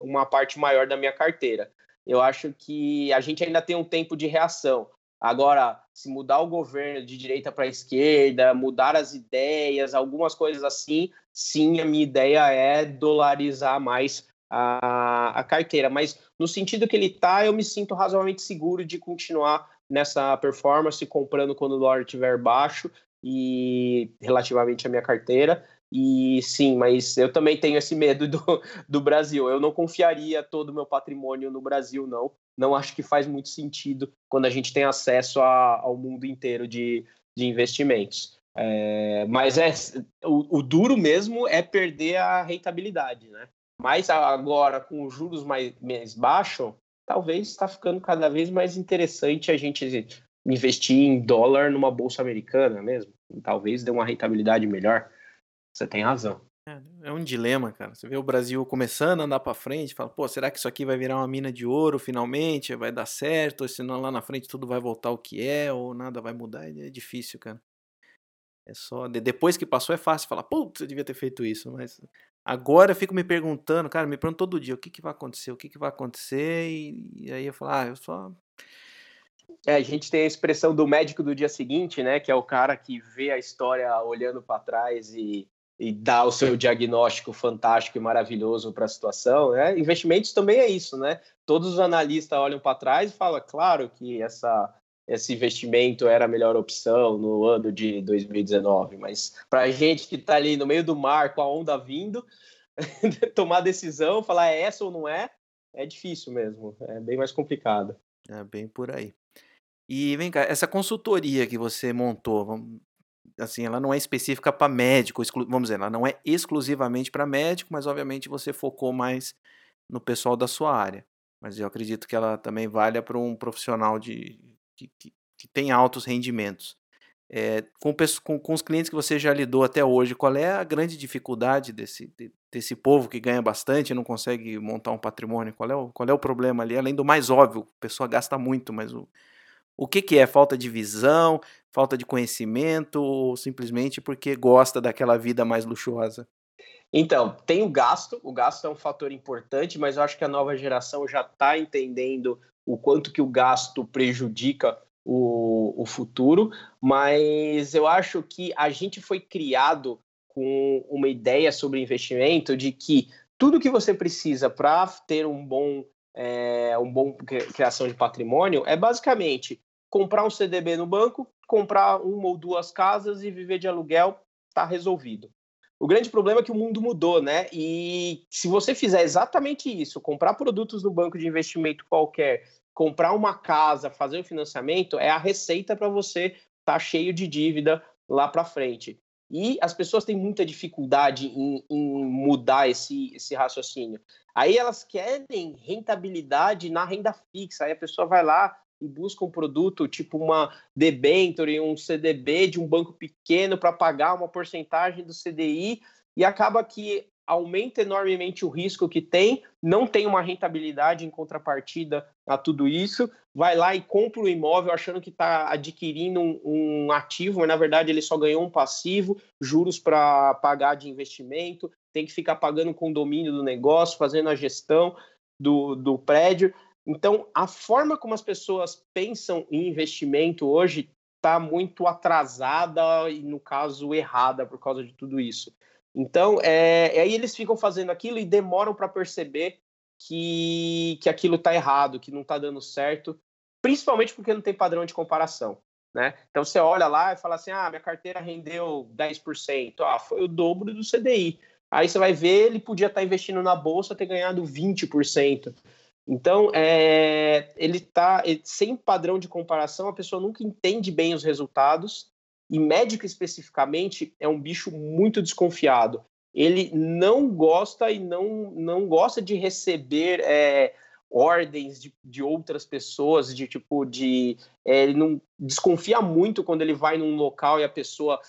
uma parte maior da minha carteira. Eu acho que a gente ainda tem um tempo de reação. Agora, se mudar o governo de direita para esquerda, mudar as ideias, algumas coisas assim, sim, a minha ideia é dolarizar mais a, a carteira. Mas no sentido que ele está, eu me sinto razoavelmente seguro de continuar nessa performance, comprando quando o dólar estiver baixo e relativamente à minha carteira. E sim, mas eu também tenho esse medo do, do Brasil. Eu não confiaria todo o meu patrimônio no Brasil, não não acho que faz muito sentido quando a gente tem acesso a, ao mundo inteiro de, de investimentos. É, mas é o, o, duro mesmo é perder a rentabilidade, né? Mas agora com os juros mais, mais baixos, talvez está ficando cada vez mais interessante a gente investir em dólar numa bolsa americana mesmo. Talvez dê uma rentabilidade melhor. Você tem razão. É, é um dilema, cara. Você vê o Brasil começando a andar para frente, fala, pô, será que isso aqui vai virar uma mina de ouro finalmente? Vai dar certo? Ou senão lá na frente tudo vai voltar ao que é, ou nada vai mudar? É difícil, cara. É só. Depois que passou é fácil falar, putz, eu devia ter feito isso, mas agora eu fico me perguntando, cara, me pergunto todo dia o que, que vai acontecer, o que, que vai acontecer, e, e aí eu falo, ah, eu só. É, a gente tem a expressão do médico do dia seguinte, né? Que é o cara que vê a história olhando para trás e e dar o seu diagnóstico fantástico e maravilhoso para a situação. Né? Investimentos também é isso, né? Todos os analistas olham para trás e falam, claro que essa, esse investimento era a melhor opção no ano de 2019, mas para a gente que está ali no meio do mar com a onda vindo, *laughs* tomar decisão, falar é essa ou não é, é difícil mesmo, é bem mais complicado. É bem por aí. E vem cá, essa consultoria que você montou, assim, ela não é específica para médico, vamos dizer, ela não é exclusivamente para médico, mas obviamente você focou mais no pessoal da sua área. Mas eu acredito que ela também valha para um profissional de, que, que, que tem altos rendimentos. É, com, com, com, os clientes que você já lidou até hoje, qual é a grande dificuldade desse, desse povo que ganha bastante e não consegue montar um patrimônio? Qual é, o, qual é o problema ali? Além do mais óbvio, a pessoa gasta muito, mas o, o que, que é? Falta de visão, falta de conhecimento ou simplesmente porque gosta daquela vida mais luxuosa? Então, tem o gasto, o gasto é um fator importante, mas eu acho que a nova geração já está entendendo o quanto que o gasto prejudica o, o futuro, mas eu acho que a gente foi criado com uma ideia sobre investimento de que tudo que você precisa para ter um bom é, um bom criação de patrimônio é basicamente comprar um CDB no banco, comprar uma ou duas casas e viver de aluguel, está resolvido. O grande problema é que o mundo mudou, né? E se você fizer exatamente isso, comprar produtos no banco de investimento qualquer, comprar uma casa, fazer o financiamento, é a receita para você estar tá cheio de dívida lá para frente. E as pessoas têm muita dificuldade em, em mudar esse, esse raciocínio. Aí elas querem rentabilidade na renda fixa. Aí a pessoa vai lá e busca um produto tipo uma debenture, um CDB de um banco pequeno para pagar uma porcentagem do CDI e acaba que aumenta enormemente o risco que tem, não tem uma rentabilidade em contrapartida a tudo isso, vai lá e compra o imóvel achando que está adquirindo um, um, ativo, mas na verdade ele só ganhou um passivo, juros para pagar de investimento, tem que ficar pagando o condomínio do negócio, fazendo a gestão do, do prédio. Então, a forma como as pessoas pensam em investimento hoje está muito atrasada e, no caso, errada por causa de tudo isso. Então, é, aí eles ficam fazendo aquilo e demoram para perceber que, que aquilo está errado, que não está dando certo, principalmente porque não tem padrão de comparação. Né? Então você olha lá e fala assim: ah, minha carteira rendeu 10%, ah, foi o dobro do CDI. Aí você vai ver, ele podia estar tá investindo na bolsa ter ganhado 20%. Então, é, ele está sem padrão de comparação, a pessoa nunca entende bem os resultados e médico especificamente é um bicho muito desconfiado. Ele não gosta e não, não gosta de receber é, ordens de, de outras pessoas, de tipo, de. É, ele não desconfia muito quando ele vai num local e a pessoa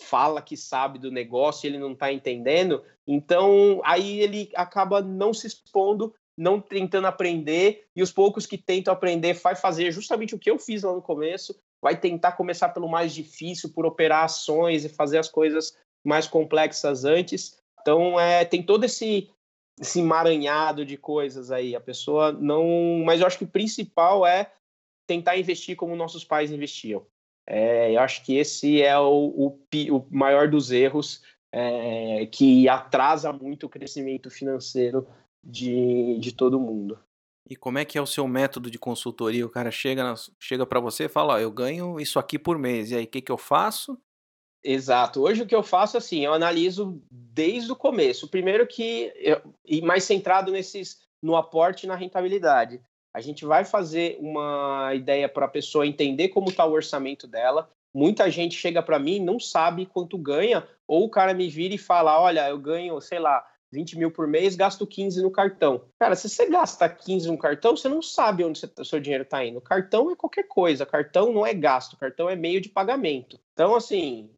fala que sabe do negócio e ele não está entendendo. Então, aí ele acaba não se expondo, não tentando aprender, e os poucos que tentam aprender vai fazer justamente o que eu fiz lá no começo, vai tentar começar pelo mais difícil, por operações e fazer as coisas mais complexas antes. Então, é, tem todo esse, esse emaranhado de coisas aí. A pessoa não. Mas eu acho que o principal é tentar investir como nossos pais investiam. É, eu acho que esse é o, o, o maior dos erros é, que atrasa muito o crescimento financeiro de, de todo mundo. E como é que é o seu método de consultoria? O cara chega, chega para você e fala: ó, eu ganho isso aqui por mês. E aí, o que, que eu faço? Exato. Hoje o que eu faço assim, eu analiso desde o começo. Primeiro que eu, e mais centrado nesses no aporte e na rentabilidade. A gente vai fazer uma ideia para a pessoa entender como está o orçamento dela. Muita gente chega para mim não sabe quanto ganha, ou o cara me vira e fala: olha, eu ganho, sei lá, 20 mil por mês, gasto 15 no cartão. Cara, se você gasta 15 no cartão, você não sabe onde o seu dinheiro está indo. Cartão é qualquer coisa, cartão não é gasto, cartão é meio de pagamento. Então, assim,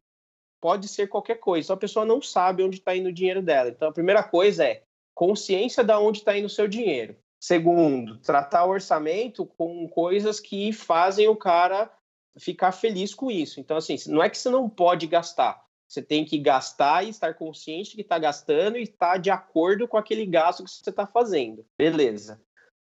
pode ser qualquer coisa. Então, a pessoa não sabe onde está indo o dinheiro dela. Então, a primeira coisa é consciência de onde está indo o seu dinheiro. Segundo, tratar o orçamento com coisas que fazem o cara ficar feliz com isso. Então, assim, não é que você não pode gastar, você tem que gastar e estar consciente que está gastando e estar de acordo com aquele gasto que você está fazendo. Beleza.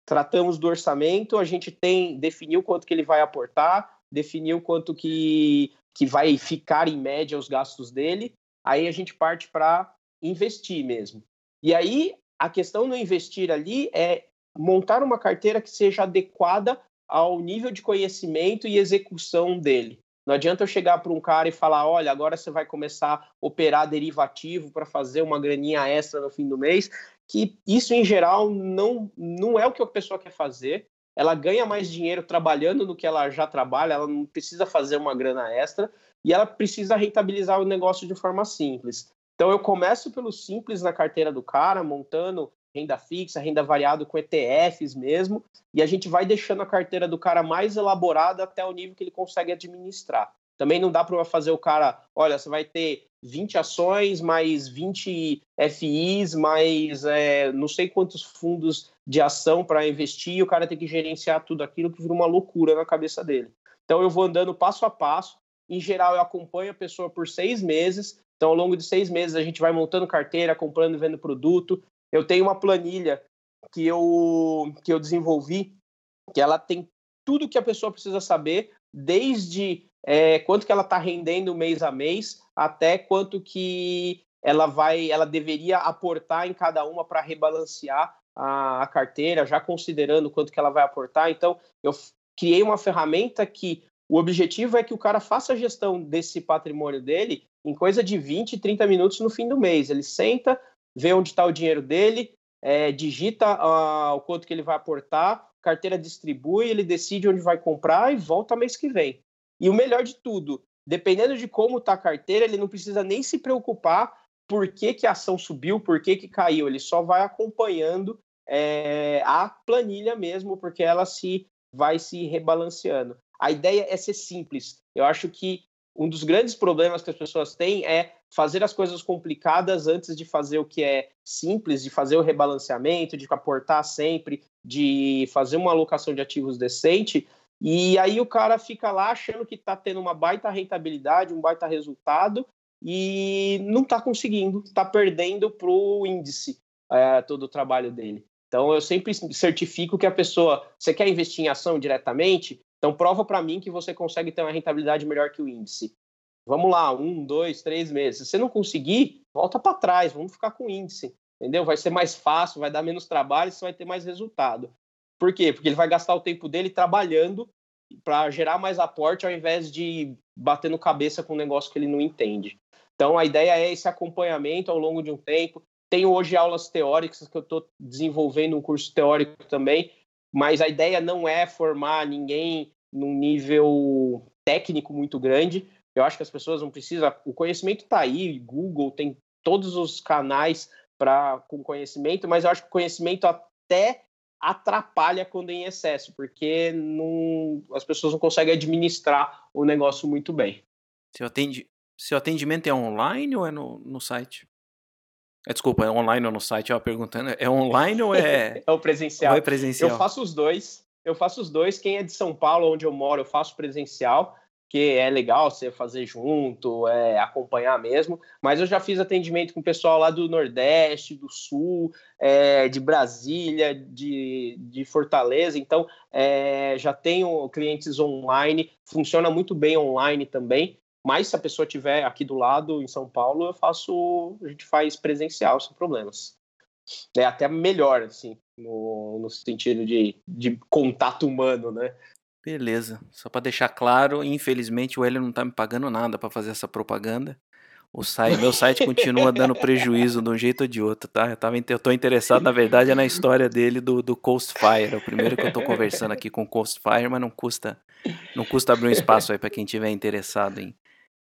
Tratamos do orçamento, a gente tem definiu quanto que ele vai aportar, definiu quanto que, que vai ficar em média os gastos dele. Aí a gente parte para investir mesmo. E aí a questão no investir ali é montar uma carteira que seja adequada ao nível de conhecimento e execução dele. Não adianta eu chegar para um cara e falar: olha, agora você vai começar a operar derivativo para fazer uma graninha extra no fim do mês, que isso em geral não, não é o que a pessoa quer fazer. Ela ganha mais dinheiro trabalhando no que ela já trabalha, ela não precisa fazer uma grana extra e ela precisa rentabilizar o negócio de forma simples. Então eu começo pelo simples na carteira do cara, montando renda fixa, renda variada com ETFs mesmo, e a gente vai deixando a carteira do cara mais elaborada até o nível que ele consegue administrar. Também não dá para fazer o cara, olha, você vai ter 20 ações, mais 20 FIs, mais é, não sei quantos fundos de ação para investir, e o cara tem que gerenciar tudo aquilo que vira uma loucura na cabeça dele. Então eu vou andando passo a passo. Em geral, eu acompanho a pessoa por seis meses. Então, ao longo de seis meses, a gente vai montando carteira, comprando e vendo produto. Eu tenho uma planilha que eu, que eu desenvolvi, que ela tem tudo que a pessoa precisa saber, desde é, quanto que ela está rendendo mês a mês, até quanto que ela vai, ela deveria aportar em cada uma para rebalancear a, a, carteira, já considerando quanto que ela vai aportar. Então, eu criei uma ferramenta que o objetivo é que o cara faça a gestão desse patrimônio dele em coisa de 20, 30 minutos no fim do mês. Ele senta, vê onde está o dinheiro dele, é, digita uh, o quanto que ele vai aportar, carteira distribui, ele decide onde vai comprar e volta mês que vem. E o melhor de tudo, dependendo de como está a carteira, ele não precisa nem se preocupar por que, que a ação subiu, por que, que caiu. Ele só vai acompanhando é, a planilha mesmo, porque ela se vai se rebalanceando. A ideia é ser simples. Eu acho que um dos grandes problemas que as pessoas têm é fazer as coisas complicadas antes de fazer o que é simples, de fazer o rebalanceamento, de aportar sempre, de fazer uma alocação de ativos decente. E aí o cara fica lá achando que está tendo uma baita rentabilidade, um baita resultado, e não está conseguindo, está perdendo para o índice é, todo o trabalho dele. Então eu sempre certifico que a pessoa, você quer investir em ação diretamente, então prova para mim que você consegue ter uma rentabilidade melhor que o índice. Vamos lá, um, dois, três meses. Se você não conseguir, volta para trás, vamos ficar com índice, entendeu? Vai ser mais fácil, vai dar menos trabalho, você vai ter mais resultado. Por quê? Porque ele vai gastar o tempo dele trabalhando para gerar mais aporte ao invés de batendo cabeça com um negócio que ele não entende. Então a ideia é esse acompanhamento ao longo de um tempo. Tenho hoje aulas teóricas que eu estou desenvolvendo um curso teórico também, mas a ideia não é formar ninguém num nível técnico muito grande. Eu acho que as pessoas não precisam. O conhecimento está aí, Google tem todos os canais para com conhecimento, mas eu acho que o conhecimento até atrapalha quando em excesso, porque não, as pessoas não conseguem administrar o negócio muito bem. Seu, seu atendimento é online ou é no, no site? É, desculpa, é online ou no site? Eu perguntando, é online ou é. *laughs* é o presencial. Ou é presencial? Eu faço os dois. Eu faço os dois. Quem é de São Paulo, onde eu moro, eu faço presencial, que é legal você fazer junto, é, acompanhar mesmo. Mas eu já fiz atendimento com o pessoal lá do Nordeste, do Sul, é, de Brasília, de, de Fortaleza. Então, é, já tenho clientes online. Funciona muito bem online também. Mas se a pessoa tiver aqui do lado, em São Paulo, eu faço, a gente faz presencial sem problemas. É até melhor, assim, no, no sentido de, de contato humano, né? Beleza. Só para deixar claro, infelizmente o Hélio não tá me pagando nada para fazer essa propaganda. O site, meu site continua *laughs* dando prejuízo de um jeito ou de outro, tá? Eu, tava, eu tô interessado, na verdade, é na história dele do, do Coast Fire. É o primeiro que eu tô conversando aqui com o Coast Fire, mas não custa, não custa abrir um espaço aí para quem tiver interessado em,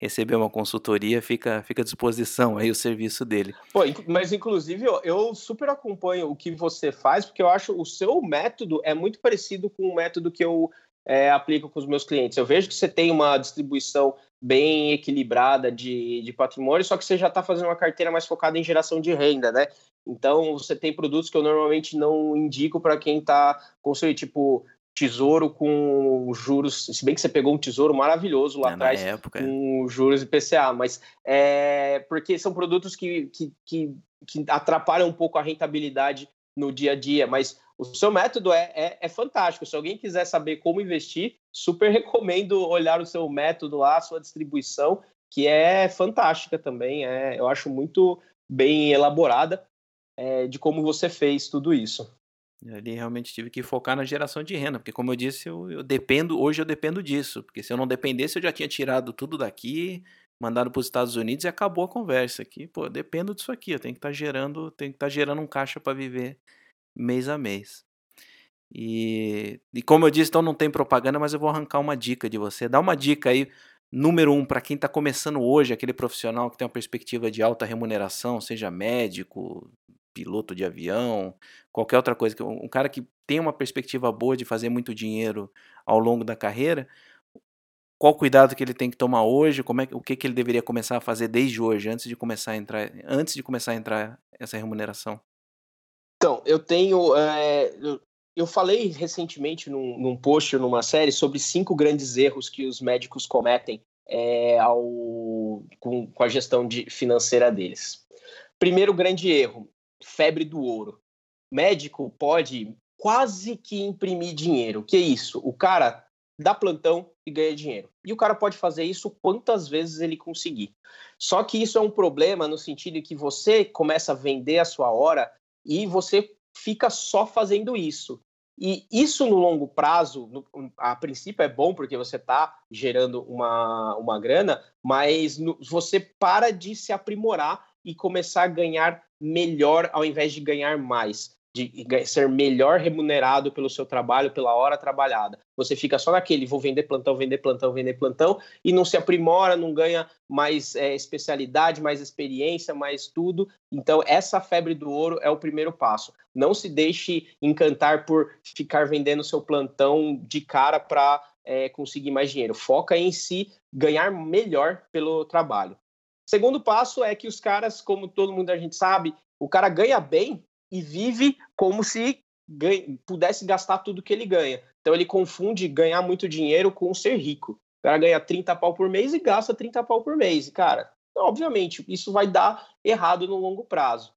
receber uma consultoria, fica, fica à disposição aí o serviço dele. Pô, mas inclusive eu, eu, super acompanho o que você faz, porque eu acho o seu método é muito parecido com o método que eu é, aplico com os meus clientes. Eu vejo que você tem uma distribuição bem equilibrada de, de patrimônio, só que você já está fazendo uma carteira mais focada em geração de renda, né? Então, você tem produtos que eu normalmente não indico para quem está construindo, tipo tesouro com juros, se bem que você pegou um tesouro maravilhoso lá é, atrás época, com é. juros IPCA, mas é porque são produtos que, que, que, que, atrapalham um pouco a rentabilidade no dia a dia, mas o seu método é, é, é, fantástico. Se alguém quiser saber como investir, super *laughs* recomendo olhar o seu método lá, a sua distribuição, que é fantástica também. É, eu acho muito bem elaborada é, de como você fez tudo isso. Ali realmente tive que focar na geração de renda, porque como eu disse, eu, eu dependo, hoje eu dependo disso, porque se eu não dependesse, eu já tinha tirado tudo daqui, mandado para os Estados Unidos e acabou a conversa aqui. Pô, dependo disso aqui, eu tenho que estar tá gerando, tenho que estar tá gerando um caixa para viver mês a mês. E, e como eu disse, então não tem propaganda, mas eu vou arrancar uma dica de você. Dá uma dica aí, número um, para quem está começando hoje, aquele profissional que tem uma perspectiva de alta remuneração, seja médico, piloto de avião, qualquer outra coisa. Um cara que tem uma perspectiva boa de fazer muito dinheiro ao longo da carreira, qual cuidado que ele tem que tomar hoje, como é, o que, que ele deveria começar a fazer desde hoje, antes de começar a entrar, antes de começar a entrar essa remuneração? Então, eu tenho. É, eu falei recentemente num, num post, numa série, sobre cinco grandes erros que os médicos cometem é, ao, com, com a gestão de, financeira deles. Primeiro grande erro: febre do ouro. Médico pode quase que imprimir dinheiro. Que isso? O cara dá plantão e ganha dinheiro. E o cara pode fazer isso quantas vezes ele conseguir. Só que isso é um problema no sentido que você começa a vender a sua hora e você fica só fazendo isso. E isso no longo prazo, no, a princípio é bom porque você está gerando uma, uma grana, mas no, você para de se aprimorar e começar a ganhar melhor ao invés de ganhar mais. De ser melhor remunerado pelo seu trabalho, pela hora trabalhada. Você fica só naquele, vou vender plantão, vender plantão, vender plantão, e não se aprimora, não ganha mais é, especialidade, mais experiência, mais tudo. Então, essa febre do ouro é o primeiro passo. Não se deixe encantar por ficar vendendo seu plantão de cara para é, conseguir mais dinheiro. Foca em si ganhar melhor pelo trabalho. Segundo passo é que os caras, como todo mundo a gente sabe, o cara ganha bem e vive como se ganha, pudesse gastar tudo que ele ganha. Então ele confunde ganhar muito dinheiro com ser rico. O cara ganha 30 pau por mês e gasta 30 pau por mês. E, cara, obviamente, isso vai dar errado no longo prazo.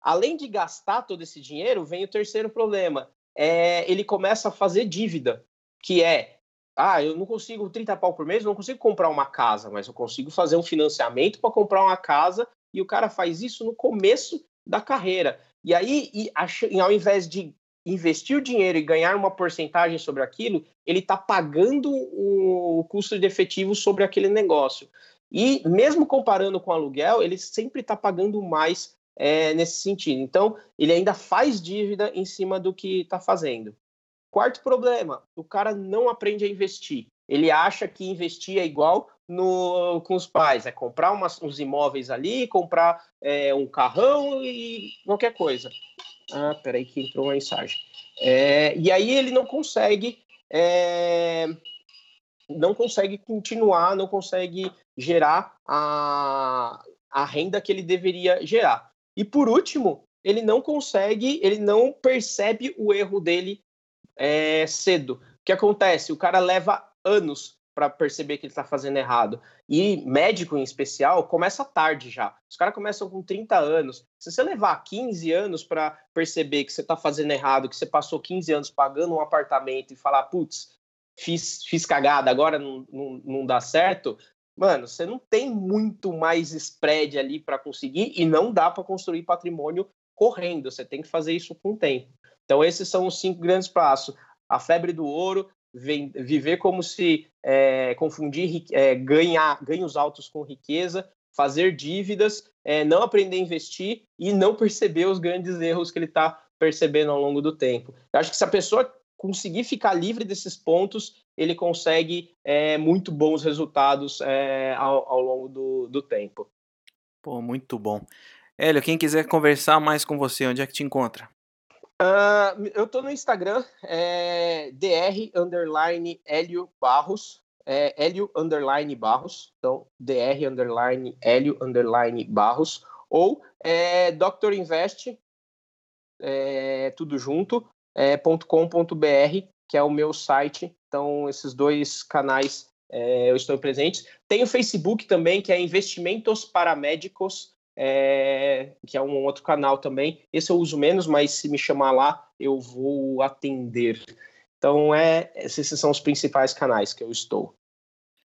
Além de gastar todo esse dinheiro, vem o terceiro problema. É, ele começa a fazer dívida, que é ah, eu não consigo 30 pau por mês, não consigo comprar uma casa, mas eu consigo fazer um financiamento para comprar uma casa e o cara faz isso no começo da carreira. E aí, e, e ao invés de investir o dinheiro e ganhar uma porcentagem sobre aquilo, ele está pagando o custo de efetivo sobre aquele negócio. E mesmo comparando com aluguel, ele sempre está pagando mais é, nesse sentido. Então, ele ainda faz dívida em cima do que está fazendo. Quarto problema, o cara não aprende a investir. Ele acha que investir é igual no, com os pais, é comprar umas, uns imóveis ali, comprar é, um carrão e qualquer coisa. Ah, peraí que entrou uma mensagem. É, e aí ele não consegue, é, não consegue continuar, não consegue gerar a, a renda que ele deveria gerar. E por último, ele não consegue, ele não percebe o erro dele é, cedo. O que acontece? O cara leva anos para perceber que ele está fazendo errado. E médico, em especial, começa tarde já. Os caras começam com 30 anos. Se você levar 15 anos para perceber que você está fazendo errado, que você passou 15 anos pagando um apartamento e falar, putz, fiz, fiz cagada, agora não, não, não dá certo, mano, você não tem muito mais spread ali para conseguir e não dá para construir patrimônio correndo. Você tem que fazer isso com o tempo. Então, esses são os cinco grandes passos. A febre do ouro, viver como se é, confundir é, ganhar ganhos altos com riqueza, fazer dívidas, é, não aprender a investir e não perceber os grandes erros que ele está percebendo ao longo do tempo. Eu acho que se a pessoa conseguir ficar livre desses pontos, ele consegue é, muito bons resultados é, ao, ao, longo do, do tempo. Pô, muito bom. Hélio, quem quiser conversar mais com você, onde é que te encontra? Uh, eu tô no Instagram, é dr underline Hélio Barros, é Hélio underline Barros, então dr underline Hélio underline Barros, ou é Dr. Invest, é, tudo junto, é, .com.br, que é o meu site. Então, esses dois canais é, eu estou presente. Tem o Facebook também, que é Investimentos Paramédicos, é, que é um outro canal também. Esse eu uso menos, mas se me chamar lá, eu vou atender. Então, é, esses são os principais canais que eu estou.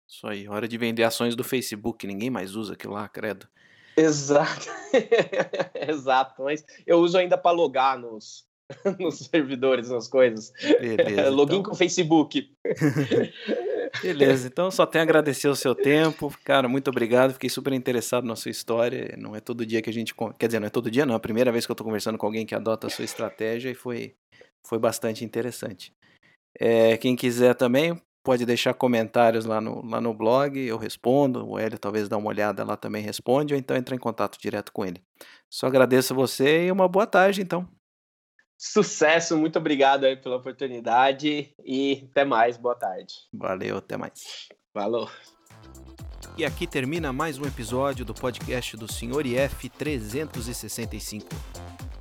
Isso aí, hora de vender ações do Facebook, ninguém mais usa aquilo lá, credo. Exato, *laughs* exato, mas eu uso ainda para logar nos, *laughs* nos servidores, nas coisas. Beleza, *laughs* Login então... com Facebook. *laughs* Beleza, então só tenho a agradecer o seu tempo. Cara, muito obrigado. Fiquei super interessado na sua história. Não é todo dia que a gente. Quer dizer, não é todo dia, não. É a primeira vez que eu estou conversando com alguém que adota a sua estratégia e foi, foi bastante interessante. É, quem quiser também pode deixar comentários lá no, lá no blog, eu respondo. O Hélio talvez dá uma olhada lá também responde, ou então entra em contato direto com ele. Só agradeço a você e uma boa tarde, então. Sucesso, muito obrigado aí pela oportunidade e até mais, boa tarde. Valeu, até mais. Falou. E aqui termina mais um episódio do podcast do Sr. IF 365.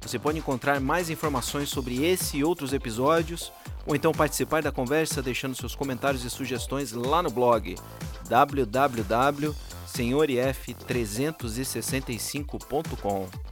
Você pode encontrar mais informações sobre esse e outros episódios, ou então participar da conversa deixando seus comentários e sugestões lá no blog www.senhorif365.com.